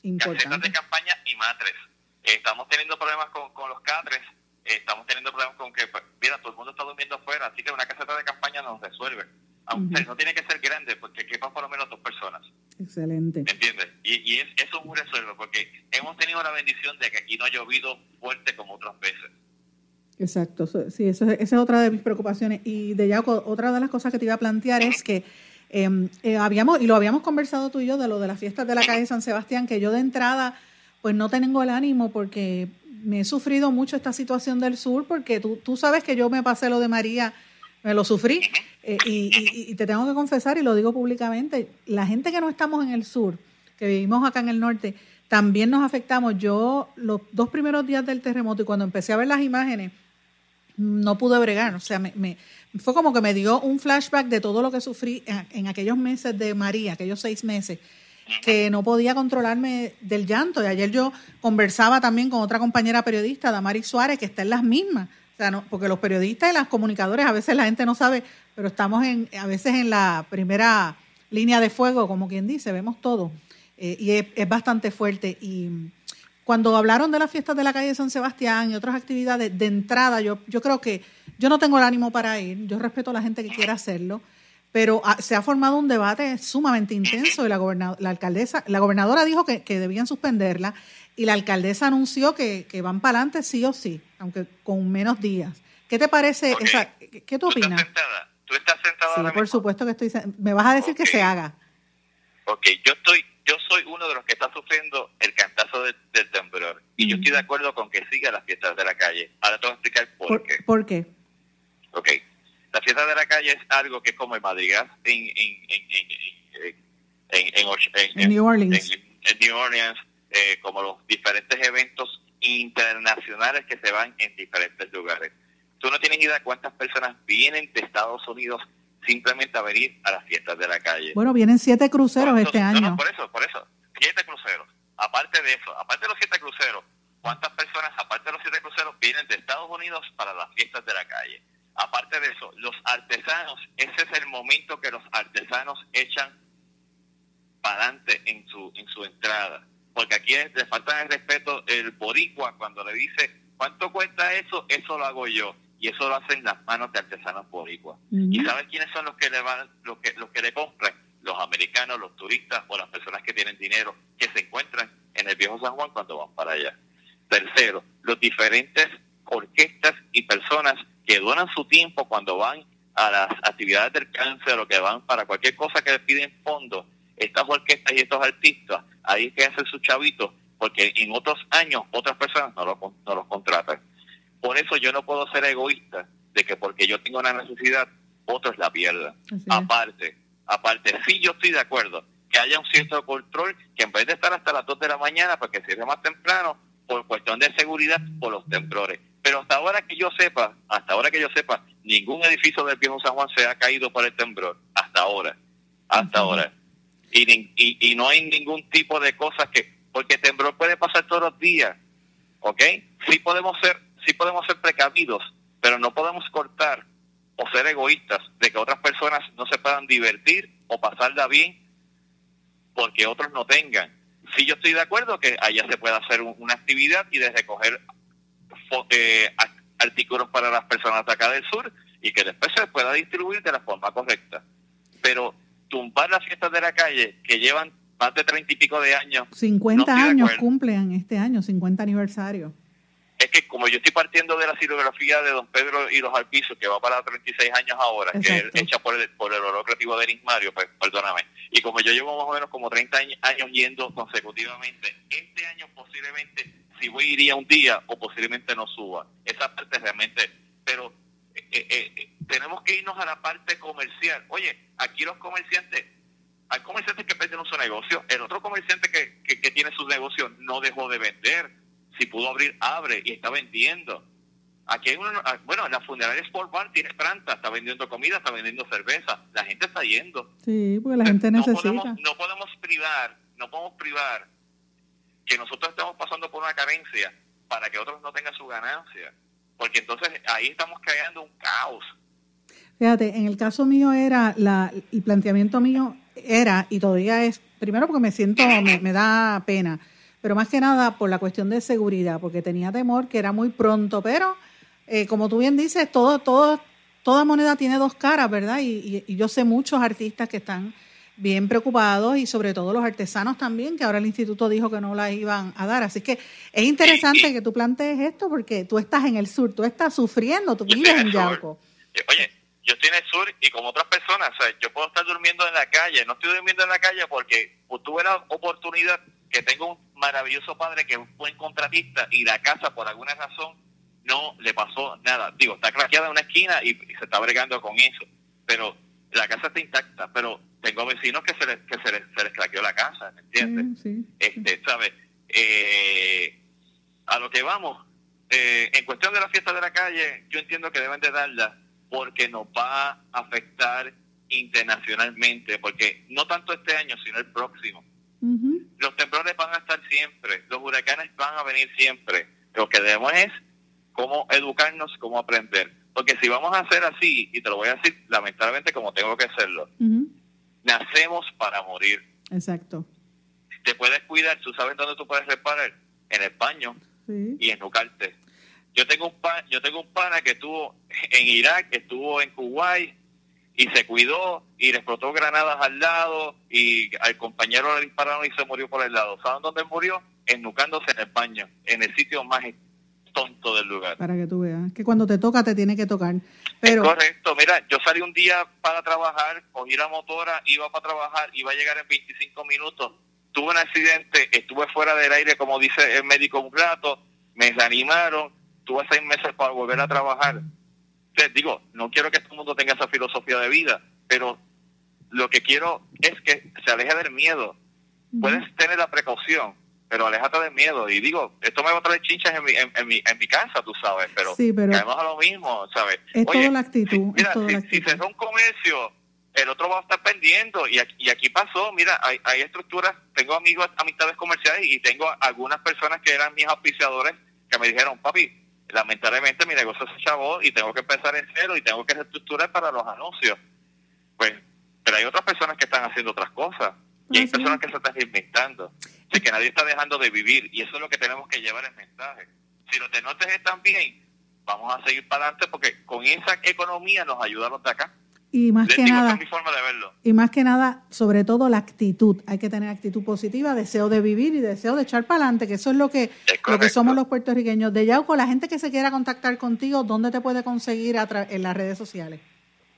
Importante. Casetas de campaña y matres. Estamos teniendo problemas con, con los catres. estamos teniendo problemas con que, pues, mira, todo el mundo está durmiendo afuera, así que una caseta de campaña nos resuelve. Aunque no tiene que ser grande, porque quepan por lo menos dos personas. Excelente. ¿Me entiendes? Y, y es, eso es un resuelve, porque hemos tenido la bendición de que aquí no ha llovido fuerte como otras veces. Exacto, sí, eso, es- esa es otra de mis preocupaciones. Y de Yauco, otra de las cosas que te iba a plantear es que eh, eh, habíamos, y lo habíamos conversado tú y yo, de lo de las fiestas de la calle San Sebastián, que yo de entrada, pues no tengo el ánimo porque me he sufrido mucho esta situación del sur, porque tú, tú sabes que yo me pasé lo de María, me lo sufrí, eh, y, y- y te tengo que confesar, y lo digo públicamente, la gente que no estamos en el sur, que vivimos acá en el norte, también nos afectamos. Yo los dos primeros días del terremoto y cuando empecé a ver las imágenes, no pude bregar. O sea, me, me- fue como que me dio un flashback de todo lo que sufrí en, en aquellos meses de María, aquellos seis meses, que no podía controlarme del llanto. Y ayer yo conversaba también con otra compañera periodista, Damaris Suárez, que está en las mismas. O sea, no, porque los periodistas y las comunicadores, a veces la gente no sabe, pero estamos en, a veces en la primera línea de fuego, como quien dice, vemos todo. Eh, y es, es bastante fuerte. Y cuando hablaron de las fiestas de la calle San Sebastián y otras actividades, de entrada, yo, yo creo que yo no tengo el ánimo para ir, yo respeto a la gente que quiera hacerlo, pero ah, se ha formado un debate sumamente intenso y la, la alcaldesa, la gobernadora dijo que, debían suspenderla y la alcaldesa anunció que, van para adelante sí o sí, aunque con menos días. ¿Qué te parece? Esa, ¿Qué tú opinas? Estás sentada? ¿Tú estás sentada Sí, por supuesto que estoy. Me vas a decir que se haga. Ok, yo estoy, yo soy uno de los que está sufriendo el cantazo del temblor y yo estoy de acuerdo con que siga las fiestas de la calle. Ahora te voy a explicar por, qué. ¿Por qué? Ok, la fiesta de la calle es algo que es como el madrigal en, en, New Orleans, en, New Orleans eh, como los diferentes eventos internacionales que se van en diferentes lugares. Tú no tienes idea de cuántas personas vienen de Estados Unidos simplemente a venir a las fiestas de la calle. Bueno, vienen siete cruceros este año. No, por eso, por eso, siete cruceros. Aparte de eso, aparte de los siete cruceros, ¿cuántas personas, aparte de los siete cruceros, vienen de Estados Unidos para las fiestas de la calle? Aparte de eso, los artesanos, ese es el momento que los artesanos echan para adelante en su, en su entrada. Porque aquí le falta el respeto el boricua cuando le dice, ¿cuánto cuesta eso? Eso lo hago yo. Y eso lo hacen las manos de artesanos boricua. ¿Y sabes quiénes son los que le van, los que, los que le compran? Los americanos, los turistas o las personas que tienen dinero que se encuentran en el viejo San Juan cuando van para allá. Tercero, los diferentes orquestas y personas que donan su tiempo cuando van a las actividades del cáncer o que van para cualquier cosa que les piden fondos, estas orquestas y estos artistas, ahí es que hacen sus chavitos, porque en otros años otras personas no, lo, no los contratan. Por eso yo no puedo ser egoísta de que porque yo tengo una necesidad, otros la pierdan. Aparte, aparte, sí yo estoy de acuerdo que haya un cierto control, que en vez de estar hasta las 2 de la mañana, para que cierre más temprano, por cuestión de seguridad, por los temblores. Pero hasta ahora que yo sepa, hasta ahora que yo sepa, ningún edificio del viejo San Juan se ha caído por el temblor. Hasta ahora. Hasta ahora. Y, y, y no hay ningún tipo de cosas que... Porque el temblor puede pasar todos los días. ¿Ok? Sí podemos ser, sí podemos ser precavidos, pero no podemos cortar o ser egoístas de que otras personas no se puedan divertir o pasarla bien porque otros no tengan. Sí, yo estoy de acuerdo que allá se pueda hacer una actividad y de recoger eh, artículos para las personas de acá del sur y que después se pueda distribuir de la forma correcta. Pero tumbar las fiestas de la calle que llevan más de treinta y pico de años. 50 años cumplen este año, 50 aniversario. Es que como yo estoy partiendo de la silografía de Don Pedro y los Alpizos, que va para 36 años ahora, que es hecha por el, por el oro creativo de Erismario, pues perdóname. Y como yo llevo más o menos como 30 años yendo consecutivamente, este año posiblemente si voy iría un día o posiblemente no suba. Esa parte realmente, pero eh, eh, eh, tenemos que irnos a la parte comercial. Oye, aquí los comerciantes, hay comerciantes que pierden su negocio, el otro comerciante que, que, tiene su negocio no dejó de vender. Si pudo abrir, abre y está vendiendo. Aquí hay uno, ah, bueno, la funeraria Sport Bar tiene planta, está vendiendo comida, está vendiendo cerveza. La gente está yendo. Sí, porque la gente necesita. No podemos, no podemos privar, no podemos privar que nosotros estamos pasando por una carencia para que otros no tengan su ganancia. Porque entonces ahí estamos creando un caos. Fíjate, en el caso mío era, la, el planteamiento mío era, y todavía es, primero porque me siento, me, da pena, pero más que nada por la cuestión de seguridad, porque tenía temor que era muy pronto, pero eh, como tú bien dices, todo, todo, toda moneda tiene dos caras, ¿verdad? y yo sé muchos artistas que están bien preocupados y sobre todo los artesanos también, que ahora el instituto dijo que no la iban a dar. Así que es interesante que tú plantees esto porque tú estás en el sur, tú estás sufriendo, tú vives en Yauco. Oye, yo estoy en el sur y como otras personas, yo puedo estar durmiendo en la calle, no estoy durmiendo en la calle porque tuve la oportunidad que tengo un maravilloso padre que es un buen contratista y la casa por alguna razón no le pasó nada. Digo, está craqueada en una esquina y, y se está bregando con eso, pero la casa está intacta, pero tengo vecinos que se les, que se les, se les craqueó la casa, ¿me entiendes? Este, ¿sabes? Eh, a lo que vamos, eh, en cuestión de la fiesta de la calle, yo entiendo que deben de darla porque nos va a afectar internacionalmente, porque no tanto este año, sino el próximo. Los temblores van a estar siempre, los huracanes van a venir siempre. Lo que debemos es cómo educarnos, cómo aprender. Porque si vamos a hacer así, y te lo voy a decir lamentablemente como tengo que hacerlo, nacemos para morir. Exacto. Te puedes cuidar, tú sabes dónde tú puedes reparar, en el baño y en educarte. Yo tengo un pan, yo tengo un pana que estuvo en Irak, estuvo en Kuwait y se cuidó y le explotó granadas al lado y al compañero le dispararon y se murió por el lado. ¿Saben dónde murió? Ennucándose en el baño, en el sitio más tonto del lugar. Para que tú veas, que cuando te toca te tiene que tocar. Pero... correcto, mira, yo salí un día para trabajar, cogí la motora, iba para trabajar, iba a llegar en 25 minutos, tuve un accidente, estuve fuera del aire, como dice el médico un rato, me reanimaron, tuve seis meses para volver a trabajar. Te digo, no quiero que todo el mundo tenga esa filosofía de vida, pero lo que quiero es que se aleje del miedo. Puedes tener la precaución, pero aléjate del miedo. Y digo, esto me va a traer chinchas en mi, en, mi, en mi casa, tú sabes, pero, sí, pero caemos a lo mismo, ¿sabes? Es toda la actitud. Mira, si, la si cerró un comercio, el otro va a estar pendiendo. Y aquí, y aquí pasó, mira, hay, hay estructuras, tengo amigos, amistades comerciales y tengo algunas personas que eran mis auspiciadores que me dijeron, papi, lamentablemente mi negocio se chavó y tengo que empezar en cero y tengo que reestructurar para los anuncios. Pues, pero hay otras personas que están haciendo otras cosas y hay personas que se están reinventando. Así que nadie está dejando de vivir y eso es lo que tenemos que llevar el mensaje. Si los de norte están bien, vamos a seguir para adelante porque con esa economía nos ayuda a los de acá. Y más Les que digo, nada, es mi forma de verlo. y más que nada, sobre todo la actitud. Hay que tener actitud positiva, deseo de vivir y deseo de echar para adelante, que eso es lo que, lo que somos los puertorriqueños. De Yauco, la gente que se quiera contactar contigo, ¿dónde te puede conseguir a en las redes sociales?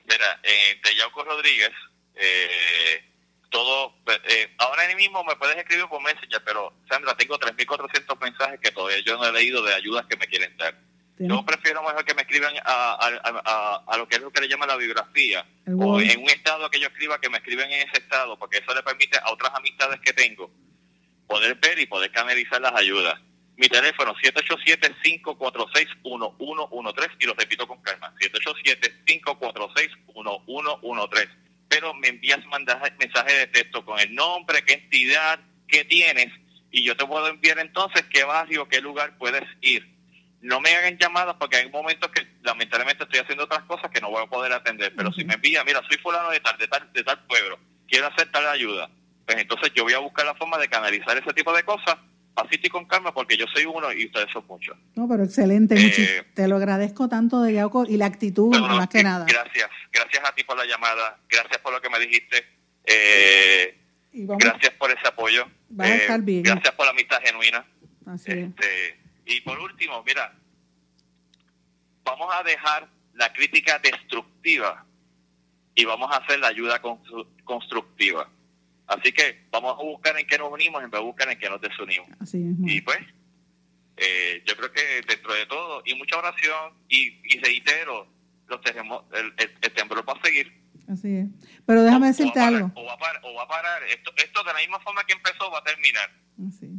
Mira, en Teyauco Rodríguez, eh, todo, eh, ahora mismo me puedes escribir por Messenger, pero Sandra, tengo 3.400 mensajes que todavía yo no he leído de ayudas que me quieren dar. Yo prefiero mejor que me escriban a, a, a- a lo que es lo que le llaman la biografía, o en un estado que yo escriba, que me escriban en ese estado, porque eso le permite a otras amistades que tengo poder ver y poder canalizar las ayudas. Mi teléfono 787-546-1113 y lo repito con calma, 787-546-1113. Pero me envías mensaje de texto con el nombre, qué entidad, qué tienes y yo te puedo enviar entonces qué barrio, qué lugar puedes ir. No me hagan llamadas porque hay momentos que lamentablemente estoy haciendo otras cosas que no voy a poder atender. Pero si me envía, mira, soy fulano de tal, de tal, de tal pueblo, quiero hacer tal ayuda, pues entonces yo voy a buscar la forma de canalizar ese tipo de cosas, y con calma, porque yo soy uno y ustedes son muchos. No, pero excelente. Eh, te lo agradezco tanto de Yauco y la actitud, Bueno, más que nada. Gracias, gracias a ti por la llamada, gracias por lo que me dijiste, eh, Y vamos, gracias por ese apoyo, Vas a eh, estar bien. gracias por la amistad genuina. así es. Y por último, mira, vamos a dejar la crítica destructiva y vamos a hacer la ayuda constru- constructiva. Así que vamos a buscar en qué nos unimos en vez de buscar en qué nos desunimos. Así es. Y pues, eh, yo creo que dentro de todo, y mucha oración, y, y reitero, los el, el- el temblor va a seguir. Así es. Pero déjame decirte algo. O va, a parar, o va a parar. Esto, esto de la misma forma que empezó va a terminar.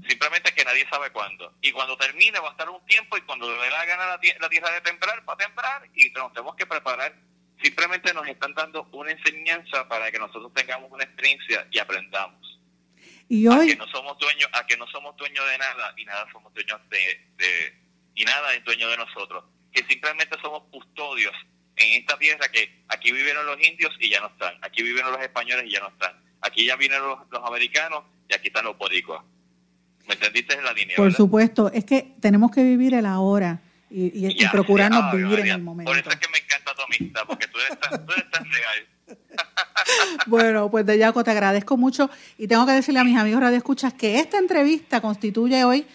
Simplemente que nadie sabe cuándo. Y cuando termine va a estar un tiempo y cuando le dé la gana a la, tie- la tierra de temblar, va a temblar y nos tenemos que preparar. Simplemente nos están dando una enseñanza para que nosotros tengamos una experiencia y aprendamos. Y A hoy, que no somos dueños, a que no somos dueños de nada y nada somos dueños de, de- y nada es dueño de nosotros. Que simplemente somos custodios en esta tierra que aquí vivieron los indios y ya no están. Aquí vivieron los españoles y ya no están. Aquí ya vienen los, los americanos y aquí están los boricuas. ¿Me entendiste en la línea? por verdad? supuesto, es que tenemos que vivir el ahora y, y- y Ya, procurarnos ya, Ave vivir en el momento. Por eso es que me encanta tu amistad, porque tú eres tan, tú eres tan real. <laughs> Bueno, pues de Yaco te agradezco mucho y tengo que decirle a mis amigos Radio Escuchas que esta entrevista constituye hoy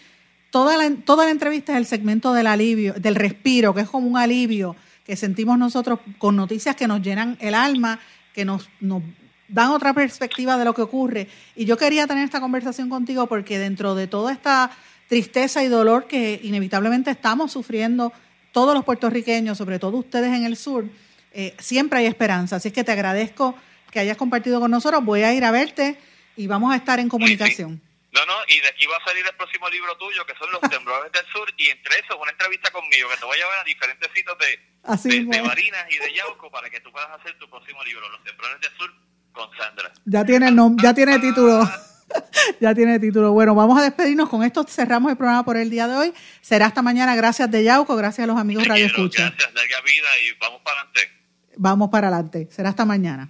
toda la, toda la entrevista es el segmento del alivio, del respiro, que es como un alivio que sentimos nosotros con noticias que nos llenan el alma, que nos, nos dan otra perspectiva de lo que ocurre. Y yo quería tener esta conversación contigo porque dentro de toda esta tristeza y dolor que inevitablemente estamos sufriendo todos los puertorriqueños, sobre todo ustedes en el sur, eh, siempre hay esperanza. Así es que te agradezco que hayas compartido con nosotros. Voy a ir a verte y vamos a estar en comunicación. No, no, y de aquí va a salir el próximo libro tuyo, que son Los <laughs> Temblores del Sur, y entre eso una entrevista conmigo, que te voy a llevar a diferentes sitios de, Así de, de. Barinas y de Yauco para que tú puedas hacer tu próximo libro, Los Temblores del Sur, con Sandra. Ya tiene, nom- ya tiene título. <laughs> ya tiene título. Bueno, vamos a despedirnos. Con esto cerramos el programa por el día de hoy. Será hasta mañana. Gracias de Yauco. Gracias a los amigos Radio Escucha. Gracias, larga vida y vamos para adelante. Vamos para adelante. Será hasta mañana.